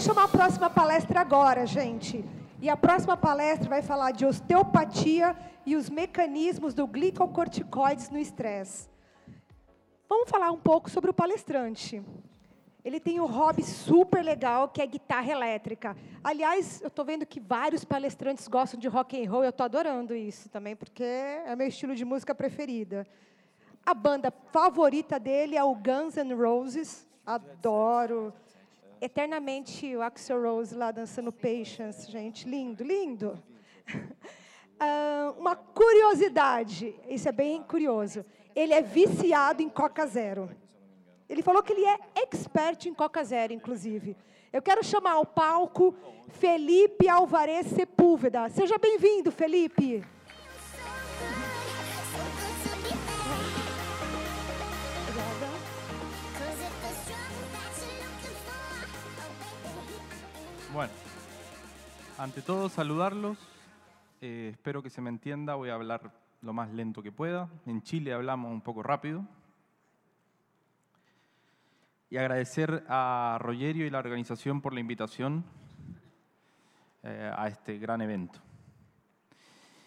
vou chamar a próxima palestra agora, gente. E a próxima palestra vai falar de osteopatia e os mecanismos do glicocorticoides no estresse. Vamos falar um pouco sobre o palestrante. Ele tem um hobby super legal que é guitarra elétrica. Aliás, eu estou vendo que vários palestrantes gostam de rock and roll. Eu estou adorando isso também, porque é meu estilo de música preferida. A banda favorita dele é o Guns N' Roses. Adoro. Eternamente o Axel Rose lá dançando Patience, gente. Lindo, lindo. Uh, uma curiosidade, isso é bem curioso. Ele é viciado em Coca Zero. Ele falou que ele é expert em Coca Zero, inclusive. Eu quero chamar ao palco Felipe Alvarez Sepúlveda. Seja bem-vindo, Felipe. Bueno, ante todo saludarlos. Eh, espero que se me entienda. Voy a hablar lo más lento que pueda. En Chile hablamos un poco rápido y agradecer a Rogerio y la organización por la invitación eh, a este gran evento.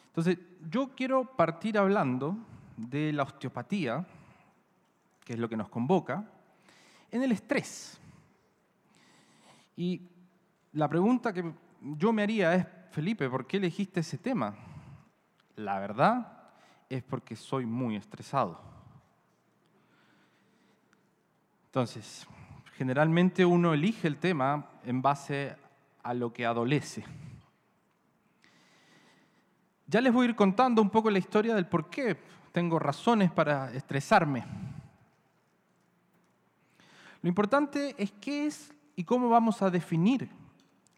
Entonces, yo quiero partir hablando de la osteopatía, que es lo que nos convoca, en el estrés. Y la pregunta que yo me haría es, Felipe, ¿por qué elegiste ese tema? La verdad es porque soy muy estresado. Entonces, generalmente uno elige el tema en base a lo que adolece. Ya les voy a ir contando un poco la historia del por qué tengo razones para estresarme. Lo importante es qué es y cómo vamos a definir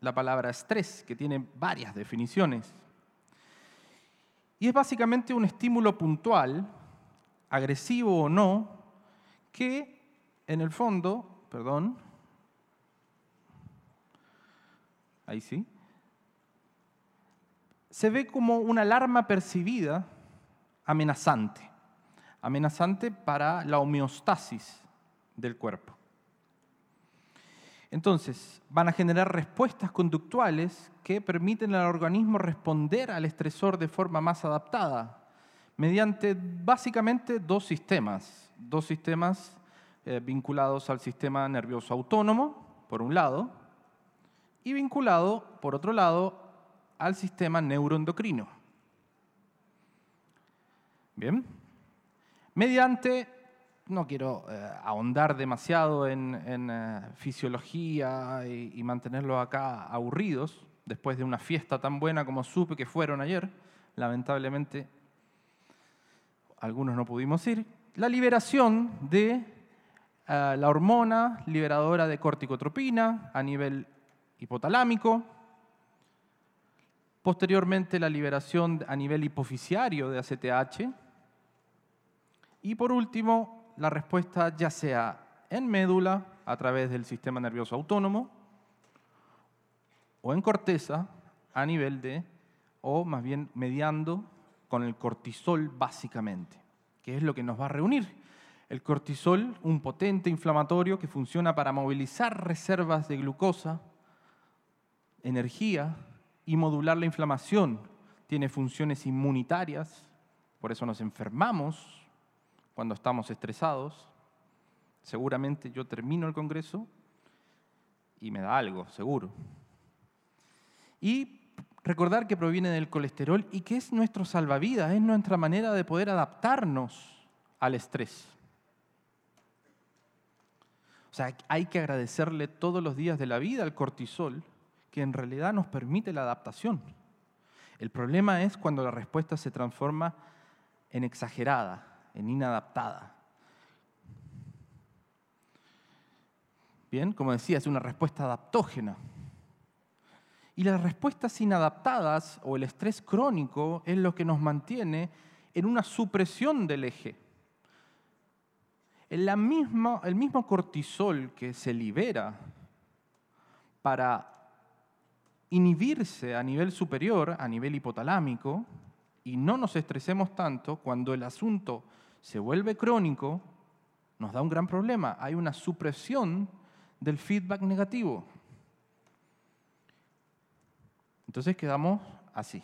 la palabra estrés, que tiene varias definiciones. Y es básicamente un estímulo puntual, agresivo o no, que en el fondo, perdón, ahí sí, se ve como una alarma percibida amenazante, amenazante para la homeostasis del cuerpo. Entonces, van a generar respuestas conductuales que permiten al organismo responder al estresor de forma más adaptada, mediante básicamente dos sistemas, dos sistemas eh, vinculados al sistema nervioso autónomo, por un lado, y vinculado, por otro lado, al sistema neuroendocrino. Bien. Mediante, no quiero eh, ahondar demasiado en, eh, fisiología y, mantenerlos acá aburridos, después de una fiesta tan buena como supe que fueron ayer, lamentablemente algunos no pudimos ir, la liberación de eh, la hormona liberadora de corticotropina a nivel hipotalámico, posteriormente la liberación a nivel hipofisiario de ACTH y por último la respuesta ya sea en médula a través del sistema nervioso autónomo o en corteza a nivel de, o más bien mediando con el cortisol básicamente, que es lo que nos va a reunir el cortisol, un potente inflamatorio que funciona para movilizar reservas de glucosa, energía y modular la inflamación. Tiene funciones inmunitarias, por eso nos enfermamos cuando estamos estresados. Seguramente yo termino el Congreso y me da algo, seguro. Y recordar que proviene del colesterol y que es nuestro salvavidas, es nuestra manera de poder adaptarnos al estrés. O sea, hay que agradecerle todos los días de la vida al cortisol, que en realidad nos permite la adaptación. El problema es cuando la respuesta se transforma en exagerada, en inadaptada. Bien, como decía, es una respuesta adaptógena. Y las respuestas inadaptadas o el estrés crónico es lo que nos mantiene en una supresión del eje el mismo cortisol que se libera para inhibirse a nivel superior, a nivel hipotalámico, y no nos estresemos tanto, cuando el asunto se vuelve crónico, nos da un gran problema. Hay una supresión del feedback negativo. Entonces quedamos así.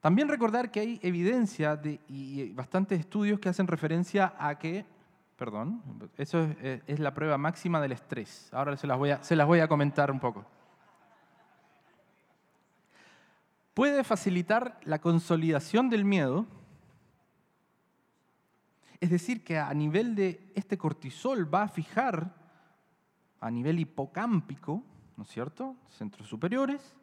También recordar que hay evidencia de, y bastantes estudios que hacen referencia a que, perdón, eso es, es la prueba máxima del estrés. Ahora se las, voy a, se las voy a comentar un poco. Puede facilitar la consolidación del miedo, es decir, que a nivel de este cortisol va a fijar a nivel hipocámpico, ¿no es cierto?, centros superiores,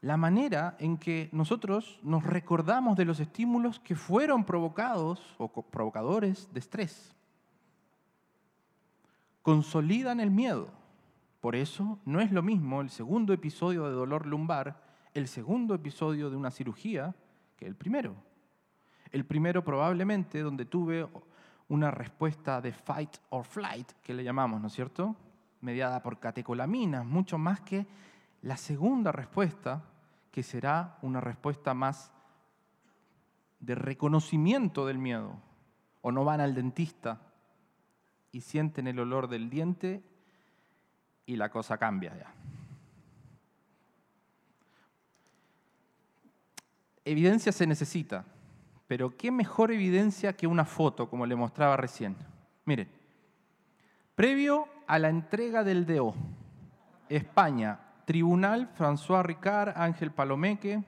la manera en que nosotros nos recordamos de los estímulos que fueron provocados o provocadores de estrés. Consolidan el miedo. Por eso no es lo mismo el segundo episodio de dolor lumbar, el segundo episodio de una cirugía, que el primero. El primero probablemente donde tuve una respuesta de fight or flight, que le llamamos, ¿no es cierto? Mediada por catecolaminas, mucho más que la segunda respuesta, que será una respuesta más de reconocimiento del miedo. O no van al dentista y sienten el olor del diente y la cosa cambia ya. Evidencia se necesita, pero qué mejor evidencia que una foto, como le mostraba recién. Miren, previo a la entrega del DO, España, Tribunal François Ricard, Ángel Palomeque,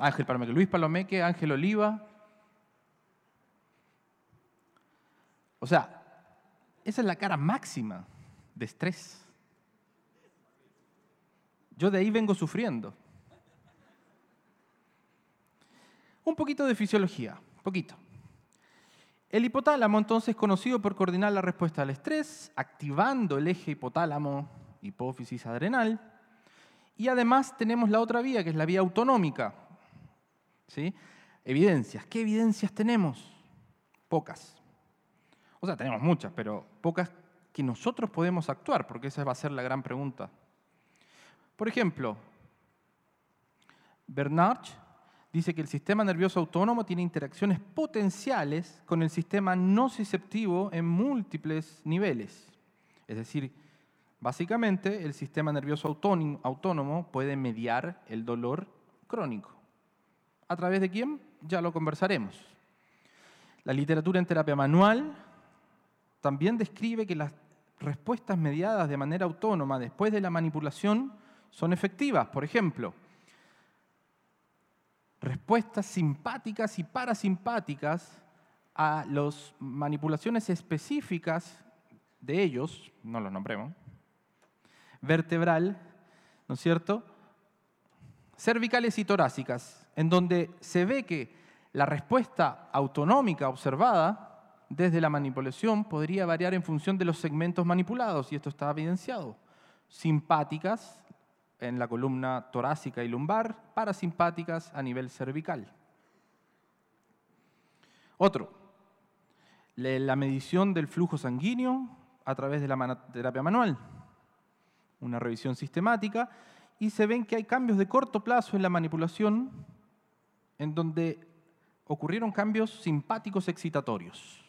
Ángel Palomeque, Luis Palomeque, Ángel Oliva. O sea, esa es la cara máxima de estrés. Yo de ahí vengo sufriendo. Un poquito de fisiología, poquito. El hipotálamo entonces es conocido por coordinar la respuesta al estrés, activando el eje hipotálamo hipófisis adrenal. Y además tenemos la otra vía, que es la vía autonómica. ¿Sí? Evidencias. ¿Qué evidencias tenemos? Pocas. O sea, tenemos muchas, pero pocas que nosotros podemos actuar, porque esa va a ser la gran pregunta. Por ejemplo, Bernard dice que el sistema nervioso autónomo tiene interacciones potenciales con el sistema nociceptivo en múltiples niveles. Es decir, Básicamente, el sistema nervioso autónomo puede mediar el dolor crónico. ¿A través de quién? Ya lo conversaremos. La literatura en terapia manual también describe que las respuestas mediadas de manera autónoma después de la manipulación son efectivas. Por ejemplo, respuestas simpáticas y parasimpáticas a las manipulaciones específicas de ellos, no los nombremos, vertebral, ¿no es cierto? Cervicales y torácicas, en donde se ve que la respuesta autonómica observada desde la manipulación podría variar en función de los segmentos manipulados, y esto está evidenciado. Simpáticas en la columna torácica y lumbar, parasimpáticas a nivel cervical. Otro, la medición del flujo sanguíneo a través de la terapia manual una revisión sistemática, y se ven que hay cambios de corto plazo en la manipulación en donde ocurrieron cambios simpáticos excitatorios.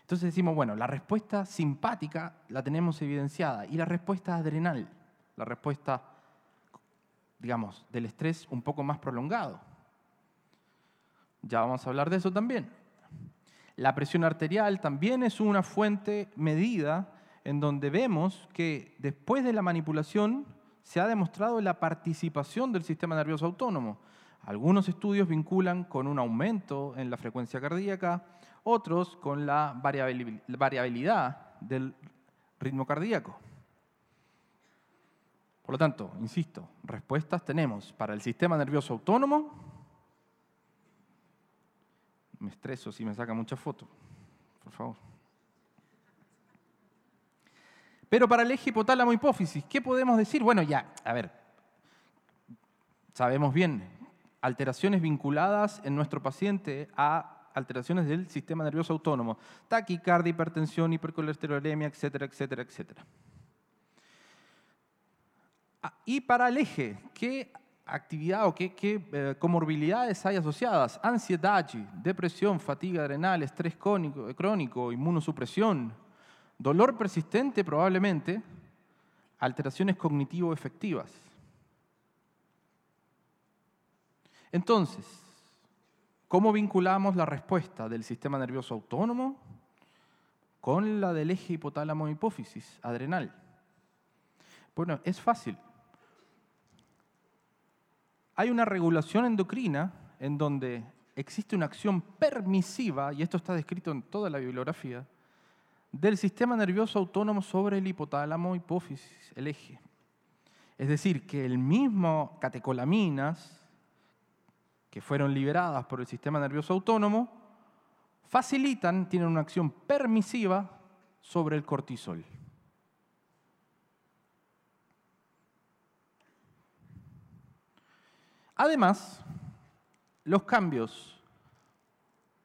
Entonces decimos, bueno, la respuesta simpática la tenemos evidenciada y la respuesta adrenal, la respuesta, digamos, del estrés un poco más prolongado. Ya vamos a hablar de eso también. La presión arterial también es una fuente medida en donde vemos que después de la manipulación se ha demostrado la participación del sistema nervioso autónomo. Algunos estudios vinculan con un aumento en la frecuencia cardíaca, otros con la variabilidad del ritmo cardíaco. Por lo tanto, insisto, respuestas tenemos para el sistema nervioso autónomo. Me estreso si me saca mucha foto, por favor. Pero para el eje hipotálamo hipófisis, ¿qué podemos decir? Bueno, ya, a ver, sabemos bien, alteraciones vinculadas en nuestro paciente a alteraciones del sistema nervioso autónomo, taquicardia, hipertensión, hipercolesterolemia, etcétera, etcétera, etcétera. Ah, y para el eje, ¿qué actividad o qué, eh, comorbilidades hay asociadas? Ansiedad, depresión, fatiga adrenal, estrés crónico, crónico inmunosupresión, Dolor persistente probablemente, alteraciones cognitivo-efectivas. Entonces, ¿cómo vinculamos la respuesta del sistema nervioso autónomo con la del eje hipotálamo-hipófisis adrenal? Bueno, es fácil. Hay una regulación endocrina en donde existe una acción permisiva, y esto está descrito en toda la bibliografía, del sistema nervioso autónomo sobre el hipotálamo, hipófisis, el eje. Es decir, que el mismo catecolaminas que fueron liberadas por el sistema nervioso autónomo facilitan, tienen una acción permisiva sobre el cortisol. Además, los cambios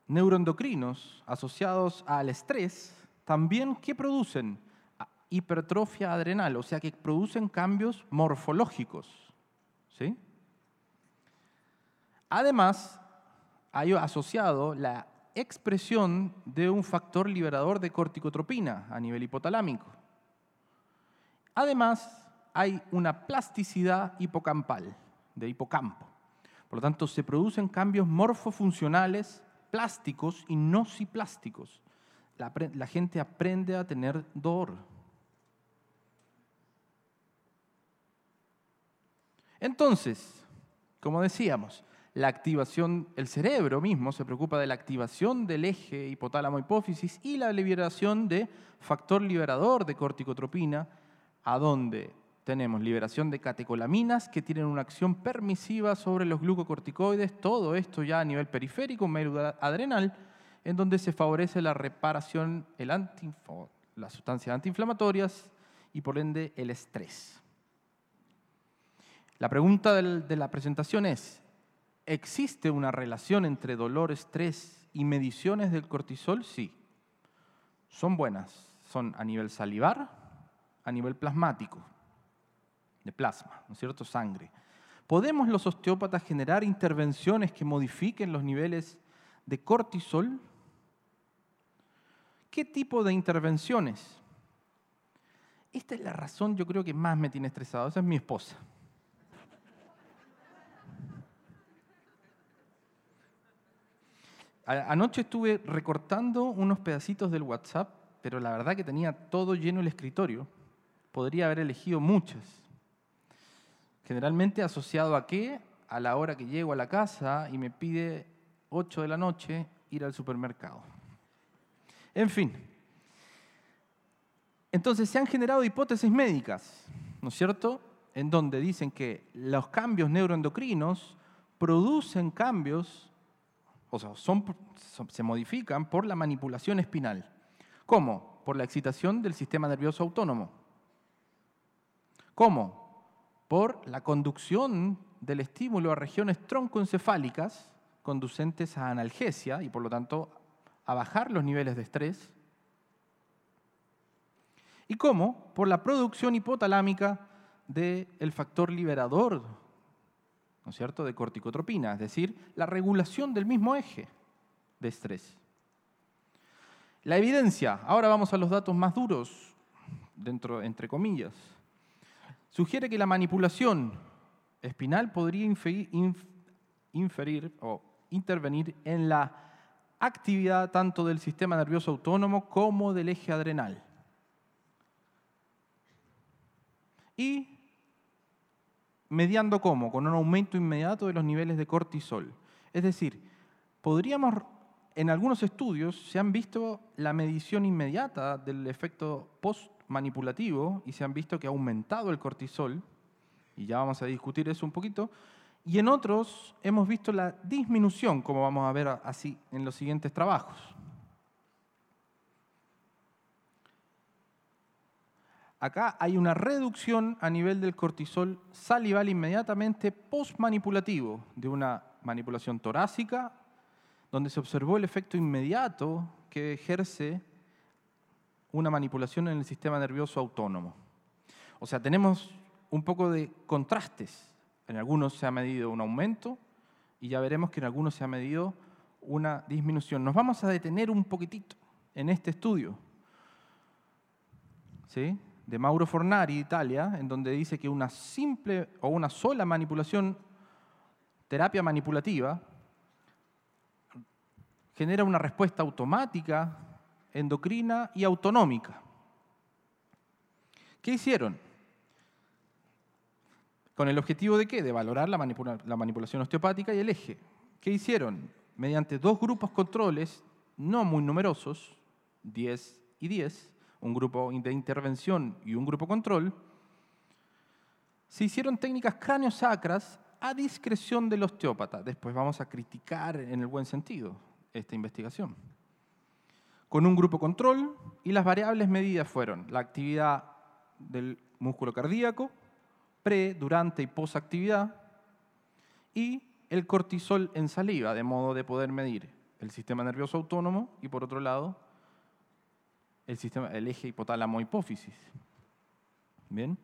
neuroendocrinos asociados al estrés también ¿qué producen? Hipertrofia adrenal, o sea que producen cambios morfológicos. ¿sí? Además, hay asociado la expresión de un factor liberador de corticotropina a nivel hipotalámico. Además, hay una plasticidad hipocampal, de hipocampo. Por lo tanto, se producen cambios morfofuncionales plásticos y no ciplásticos la, gente aprende a tener dolor. Entonces, como decíamos, la activación, el cerebro mismo se preocupa de la activación del eje hipotálamo-hipófisis y la liberación de factor liberador de corticotropina, a donde tenemos liberación de catecolaminas que tienen una acción permisiva sobre los glucocorticoides, todo esto ya a nivel periférico, adrenal, en donde se favorece la reparación, las sustancias antiinflamatorias y por ende el estrés. La pregunta de la presentación es, ¿existe una relación entre dolor, estrés y mediciones del cortisol? Sí. Son buenas. Son a nivel salivar, a nivel plasmático, de plasma, ¿no es cierto? Sangre. ¿Podemos los osteópatas generar intervenciones que modifiquen los niveles de cortisol? ¿Qué tipo de intervenciones? Esta es la razón, yo creo que más me tiene estresado. Esa es mi esposa. Anoche estuve recortando unos pedacitos del WhatsApp, pero la verdad que tenía todo lleno el escritorio. Podría haber elegido muchas. Generalmente asociado a qué? A la hora que llego a la casa y me pide 8 de la noche ir al supermercado. En fin. Entonces se han generado hipótesis médicas, ¿no es cierto? En donde dicen que los cambios neuroendocrinos producen cambios, o sea, se modifican por la manipulación espinal. ¿Cómo? Por la excitación del sistema nervioso autónomo. ¿Cómo? Por la conducción del estímulo a regiones troncoencefálicas conducentes a analgesia y por lo tanto a bajar los niveles de estrés. ¿Y cómo? Por la producción hipotalámica del factor liberador, ¿no es cierto?, de corticotropina, es decir, la regulación del mismo eje de estrés. La evidencia, ahora vamos a los datos más duros, dentro, entre comillas, sugiere que la manipulación espinal podría inferir o intervenir en la actividad tanto del sistema nervioso autónomo como del eje adrenal. Y mediando cómo? Con un aumento inmediato de los niveles de cortisol. Es decir, podríamos, en algunos estudios se han visto la medición inmediata del efecto post-manipulativo y se han visto que ha aumentado el cortisol, y ya vamos a discutir eso un poquito, y en otros hemos visto la disminución, como vamos a ver así en los siguientes trabajos. Acá hay una reducción a nivel del cortisol salival inmediatamente post-manipulativo de una manipulación torácica, donde se observó el efecto inmediato que ejerce una manipulación en el sistema nervioso autónomo. O sea, tenemos un poco de contrastes en algunos se ha medido un aumento y ya veremos que en algunos se ha medido una disminución. Nos vamos a detener un poquitito en este estudio. ¿Sí? de Mauro Fornari, Italia, en donde dice que una simple o una sola manipulación, terapia manipulativa, genera una respuesta automática, endocrina y autonómica. ¿Qué hicieron? ¿Con el objetivo de qué? De valorar la, la manipulación osteopática y el eje. ¿Qué hicieron? Mediante dos grupos controles no muy numerosos, 10 y 10, un grupo de intervención y un grupo control, se hicieron técnicas cráneo-sacras a discreción del osteópata. Después vamos a criticar en el buen sentido esta investigación. Con un grupo control y las variables medidas fueron la actividad del músculo cardíaco, pre, durante y posactividad, y el cortisol en saliva, de modo de poder medir el sistema nervioso autónomo y por otro lado el, sistema, el eje hipotálamo-hipófisis. Bien.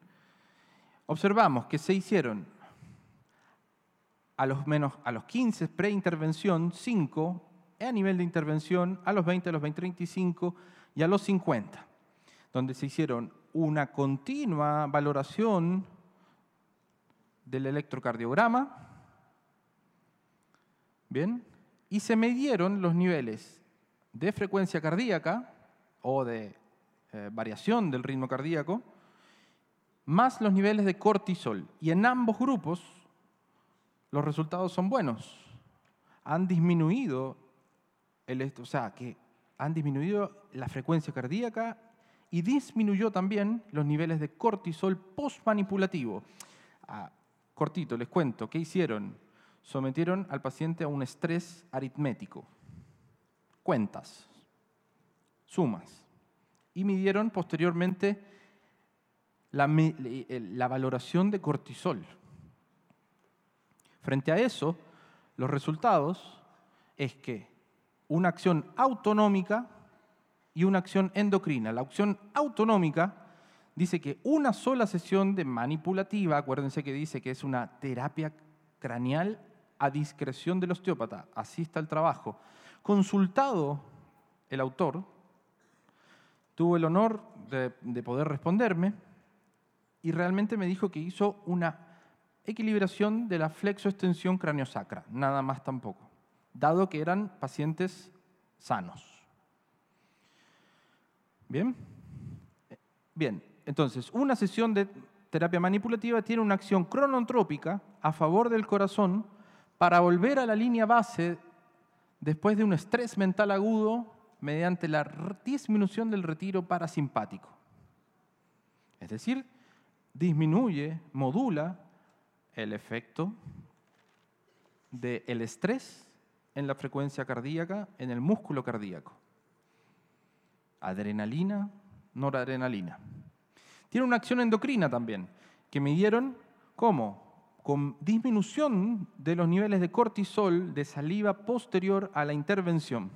Observamos que se hicieron a los, menos, a los 15 pre-intervención, 5 a nivel de intervención, a los 20, a los 20, 35 y a los 50, donde se hicieron una continua valoración del electrocardiograma, ¿bien? Y se midieron los niveles de frecuencia cardíaca o de eh, variación del ritmo cardíaco, más los niveles de cortisol. Y en ambos grupos los resultados son buenos. Han disminuido, o sea, que han disminuido la frecuencia cardíaca y disminuyó también los niveles de cortisol postmanipulativo. Ah, cortito, les cuento, ¿qué hicieron? Sometieron al paciente a un estrés aritmético, cuentas, sumas, y midieron posteriormente la valoración de cortisol. Frente a eso, los resultados es que una acción autonómica y una acción endocrina. La acción autonómica dice que una sola sesión de manipulativa, acuérdense que dice que es una terapia craneal a discreción del osteópata, así está el trabajo. Consultado el autor, tuvo el honor de, de poder responderme y realmente me dijo que hizo una equilibración de la flexoextensión craneosacra, nada más tampoco, dado que eran pacientes sanos. ¿Bien? Bien, entonces, una sesión de terapia manipulativa tiene una acción cronotrópica a favor del corazón para volver a la línea base después de un estrés mental agudo mediante la disminución del retiro parasimpático. Es decir, disminuye, modula el efecto del estrés en la frecuencia cardíaca, en el músculo cardíaco adrenalina, noradrenalina. Tiene una acción endocrina también, que midieron cómo? Con disminución de los niveles de cortisol de saliva posterior a la intervención,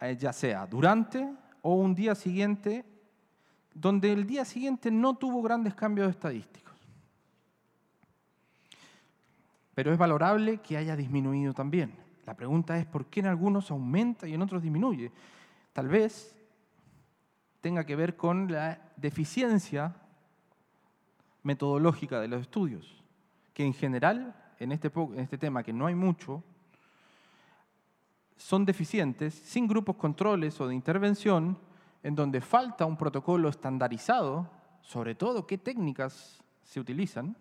eh, ya sea durante o un día siguiente, donde el día siguiente no tuvo grandes cambios estadísticos. Pero es valorable que haya disminuido también. La pregunta es por qué en algunos aumenta y en otros disminuye. Tal vez tenga que ver con la deficiencia metodológica de los estudios, que en general, en este, en este tema que no hay mucho, son deficientes, sin grupos controles o de intervención, en donde falta un protocolo estandarizado, sobre todo qué técnicas se utilizan,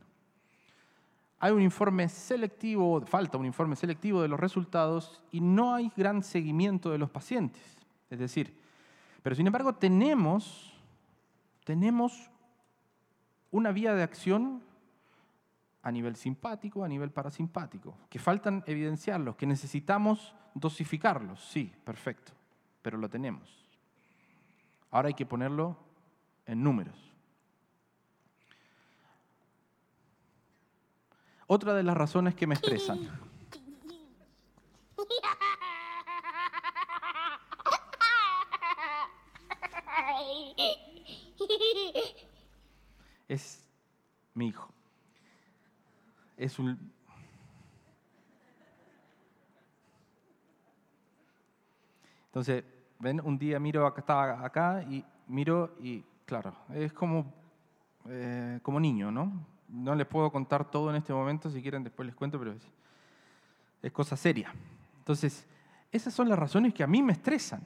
hay un informe selectivo, falta un informe selectivo de los resultados y no hay gran seguimiento de los pacientes. Es decir, pero sin embargo tenemos, tenemos una vía de acción a nivel simpático, a nivel parasimpático, que faltan evidenciarlos, que necesitamos dosificarlos. Sí, perfecto, pero lo tenemos. Ahora hay que ponerlo en números. Otra de las razones que me estresan. Es mi hijo. Es un... Entonces, ven, un día miro acá, estaba acá y miro y, claro, es como, eh, como niño, ¿no? No les puedo contar todo en este momento, si quieren después les cuento, pero es, cosa seria. Entonces, esas son las razones que a mí me estresan.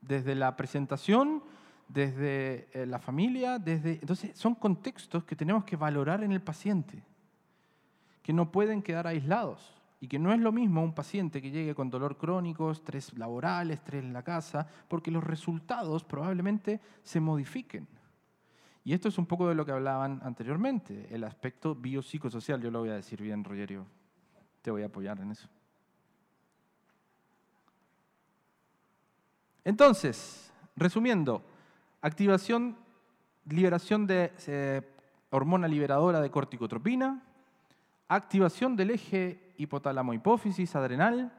Desde la presentación, desde eh, la familia, desde... Entonces, son contextos que tenemos que valorar en el paciente, que no pueden quedar aislados y que no es lo mismo un paciente que llegue con dolor crónico, estrés laboral, estrés en la casa, porque los resultados probablemente se modifiquen. Y esto es un poco de lo que hablaban anteriormente, el aspecto biopsicosocial. Yo lo voy a decir bien, Rogerio. Te voy a apoyar en eso. Entonces, resumiendo, activación, liberación de eh, hormona liberadora de corticotropina, activación del eje hipotálamo-hipófisis adrenal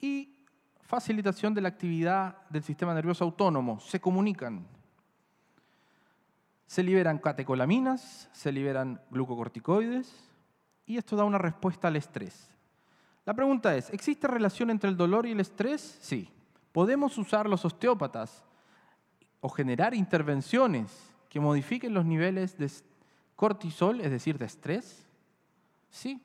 y facilitación de la actividad del sistema nervioso autónomo. Se comunican. Se liberan catecolaminas, se liberan glucocorticoides y esto da una respuesta al estrés. La pregunta es, ¿existe relación entre el dolor y el estrés? Sí. ¿Podemos usar los osteópatas o generar intervenciones que modifiquen los niveles de cortisol, es decir, de estrés? Sí,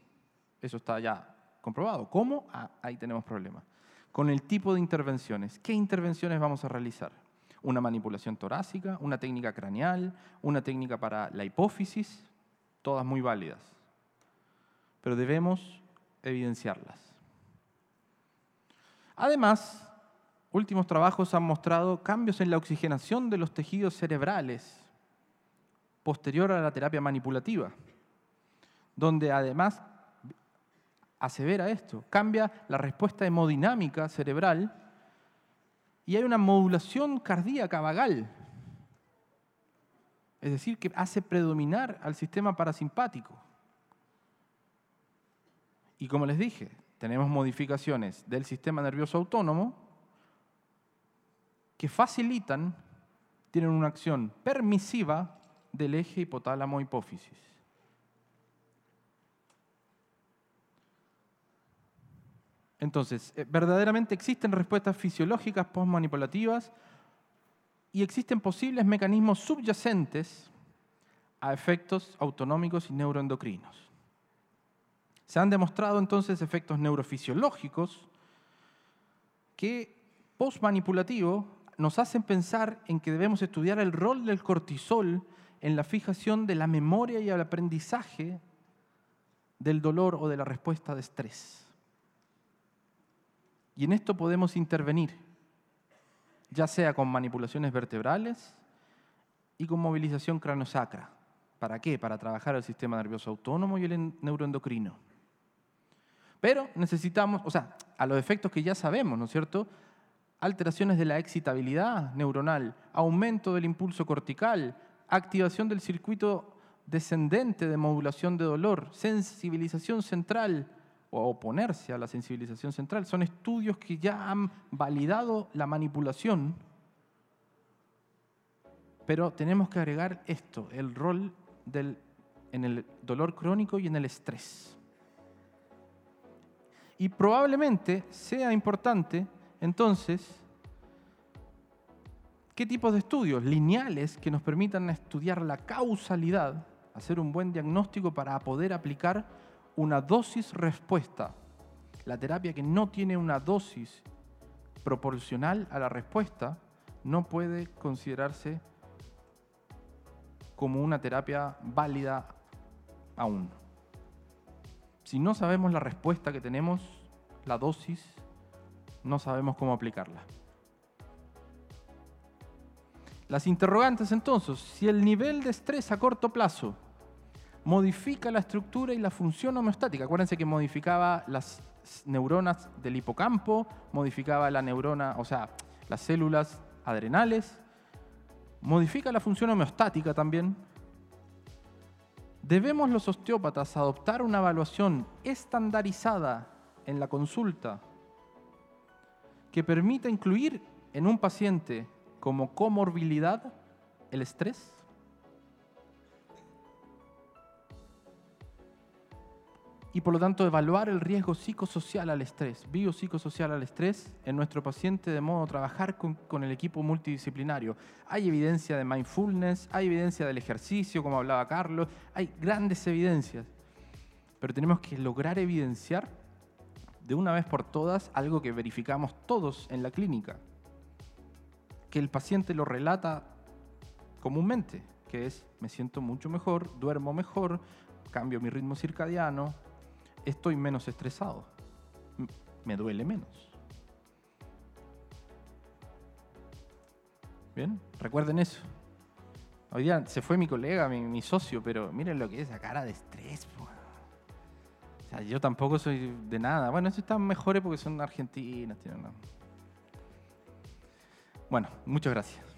eso está ya comprobado. ¿Cómo? Ah, ahí tenemos problemas. Con el tipo de intervenciones. ¿Qué intervenciones vamos a realizar? Una manipulación torácica, una técnica craneal, una técnica para la hipófisis, todas muy válidas. Pero debemos evidenciarlas. Además, últimos trabajos han mostrado cambios en la oxigenación de los tejidos cerebrales posterior a la terapia manipulativa donde además asevera esto, cambia la respuesta hemodinámica cerebral y hay una modulación cardíaca vagal, es decir, que hace predominar al sistema parasimpático. Y como les dije, tenemos modificaciones del sistema nervioso autónomo que facilitan, tienen una acción permisiva del eje hipotálamo-hipófisis. Entonces, eh, verdaderamente existen respuestas fisiológicas postmanipulativas y existen posibles mecanismos subyacentes a efectos autonómicos y neuroendocrinos. Se han demostrado entonces efectos neurofisiológicos que postmanipulativo nos hacen pensar en que debemos estudiar el rol del cortisol en la fijación de la memoria y el aprendizaje del dolor o de la respuesta de estrés. Y en esto podemos intervenir, ya sea con manipulaciones vertebrales y con movilización craniosacra. ¿Para qué? Para trabajar el sistema nervioso autónomo y el neuroendocrino. Pero necesitamos, o sea, a los efectos que ya sabemos, ¿no es cierto? Alteraciones de la excitabilidad neuronal, aumento del impulso cortical, activación del circuito descendente de modulación de dolor, sensibilización central, o oponerse a la sensibilización central. Son estudios que ya han validado la manipulación, pero tenemos que agregar esto, el rol del, en el dolor crónico y en el estrés. Y probablemente sea importante, entonces, qué tipos de estudios lineales que nos permitan estudiar la causalidad, hacer un buen diagnóstico para poder aplicar una dosis respuesta. La terapia que no tiene una dosis proporcional a la respuesta no puede considerarse como una terapia válida aún. Si no sabemos la respuesta que tenemos, la dosis, no sabemos cómo aplicarla. Las interrogantes entonces, si el nivel de estrés a corto plazo modifica la estructura y la función homeostática. Acuérdense que modificaba las neuronas del hipocampo, modificaba la neurona, o sea, las células adrenales, modifica la función homeostática también. Debemos los osteópatas adoptar una evaluación estandarizada en la consulta que permita incluir en un paciente como comorbilidad el estrés. Y por lo tanto evaluar el riesgo psicosocial al estrés, biopsicosocial al estrés en nuestro paciente de modo trabajar con, con, el equipo multidisciplinario. Hay evidencia de mindfulness, hay evidencia del ejercicio, como hablaba Carlos, hay grandes evidencias, pero tenemos que lograr evidenciar de una vez por todas algo que verificamos todos en la clínica, que el paciente lo relata comúnmente, que es me siento mucho mejor, duermo mejor, cambio mi ritmo circadiano, estoy menos estresado, me duele menos. Bien, recuerden eso. Hoy día se fue mi colega, mi, socio, pero miren lo que es esa cara de estrés. O sea, yo tampoco soy de nada. Bueno, eso están mejores porque son argentinas. Bueno, muchas gracias.